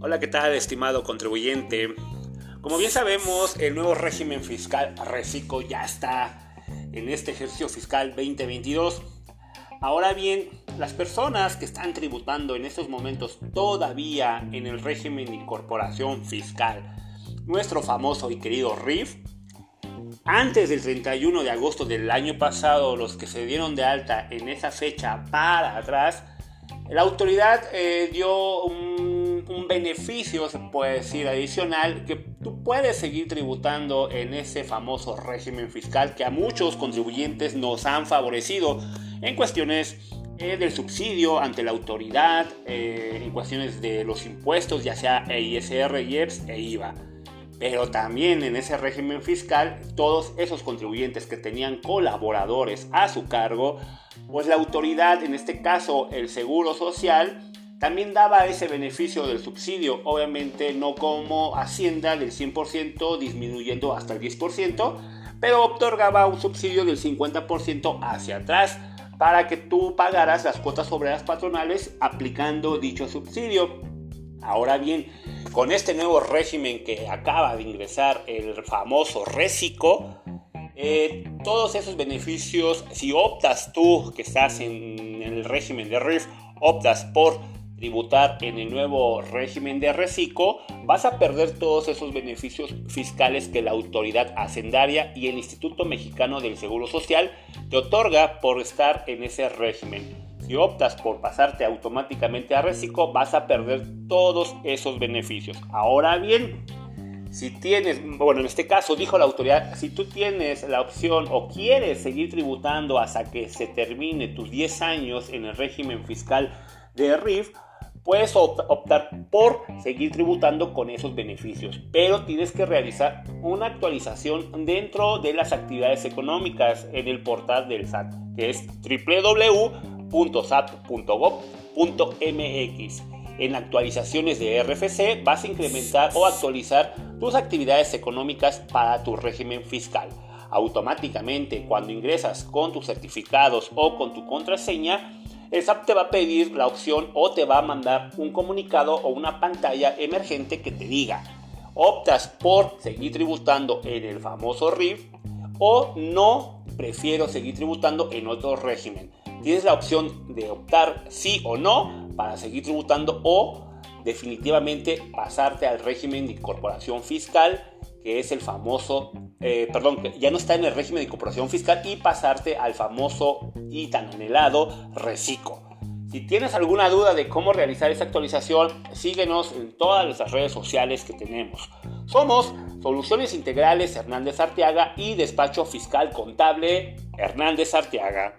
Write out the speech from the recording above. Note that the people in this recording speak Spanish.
Hola, ¿qué tal, estimado contribuyente? Como bien sabemos, el nuevo régimen fiscal RECICO ya está en este ejercicio fiscal 2022. Ahora bien, las personas que están tributando en estos momentos todavía en el régimen de incorporación fiscal, nuestro famoso y querido RIF, antes del 31 de agosto del año pasado, los que se dieron de alta en esa fecha para atrás, la autoridad eh, dio un, un, beneficio, se puede decir, adicional, que tú puedes seguir tributando en ese famoso régimen fiscal que a muchos contribuyentes nos han favorecido en cuestiones eh, del subsidio ante la autoridad, eh, en cuestiones de los impuestos, ya sea ISR, IEPS e IVA. Pero también en ese régimen fiscal, todos esos contribuyentes que tenían colaboradores a su cargo, pues la autoridad, en este caso el Seguro Social, también daba ese beneficio del subsidio, obviamente no como Hacienda del 100% disminuyendo hasta el 10%, pero otorgaba un subsidio del 50% hacia atrás para que tú pagaras las cuotas obreras patronales aplicando dicho subsidio. Ahora bien, con este nuevo régimen que acaba de ingresar el famoso RECICO, eh, todos esos beneficios, si optas tú que estás en, el régimen de RIF, optas por tributar en el nuevo régimen de RECICO, vas a perder todos esos beneficios fiscales que la autoridad hacendaria y el Instituto Mexicano del Seguro Social te otorga por estar en ese régimen. Si optas por pasarte automáticamente a Recico, vas a perder todos esos beneficios. Ahora bien, si tienes, bueno, en este caso dijo la autoridad, si tú tienes la opción o quieres seguir tributando hasta que se termine tus 10 años en el régimen fiscal de RIF, puedes optar por seguir tributando con esos beneficios, pero tienes que realizar una actualización dentro de las actividades económicas en el portal del SAT, que es www .sat.gov.mx. En actualizaciones de RFC vas a incrementar o actualizar tus actividades económicas para tu régimen fiscal. Automáticamente, cuando ingresas con tus certificados o con tu contraseña, el SAT te va a pedir la opción o te va a mandar un comunicado o una pantalla emergente que te diga, optas por seguir tributando en el famoso RIF o no prefiero seguir tributando en otro régimen. Tienes la opción de optar sí o no para seguir tributando o definitivamente pasarte al régimen de incorporación fiscal, que es el famoso, eh, perdón, que ya no está en el régimen de incorporación fiscal y pasarte al famoso y tan anhelado reciclo. Si tienes alguna duda de cómo realizar esta actualización, síguenos en todas nuestras redes sociales que tenemos. Somos Soluciones Integrales Hernández Arteaga y Despacho Fiscal Contable Hernández Arteaga.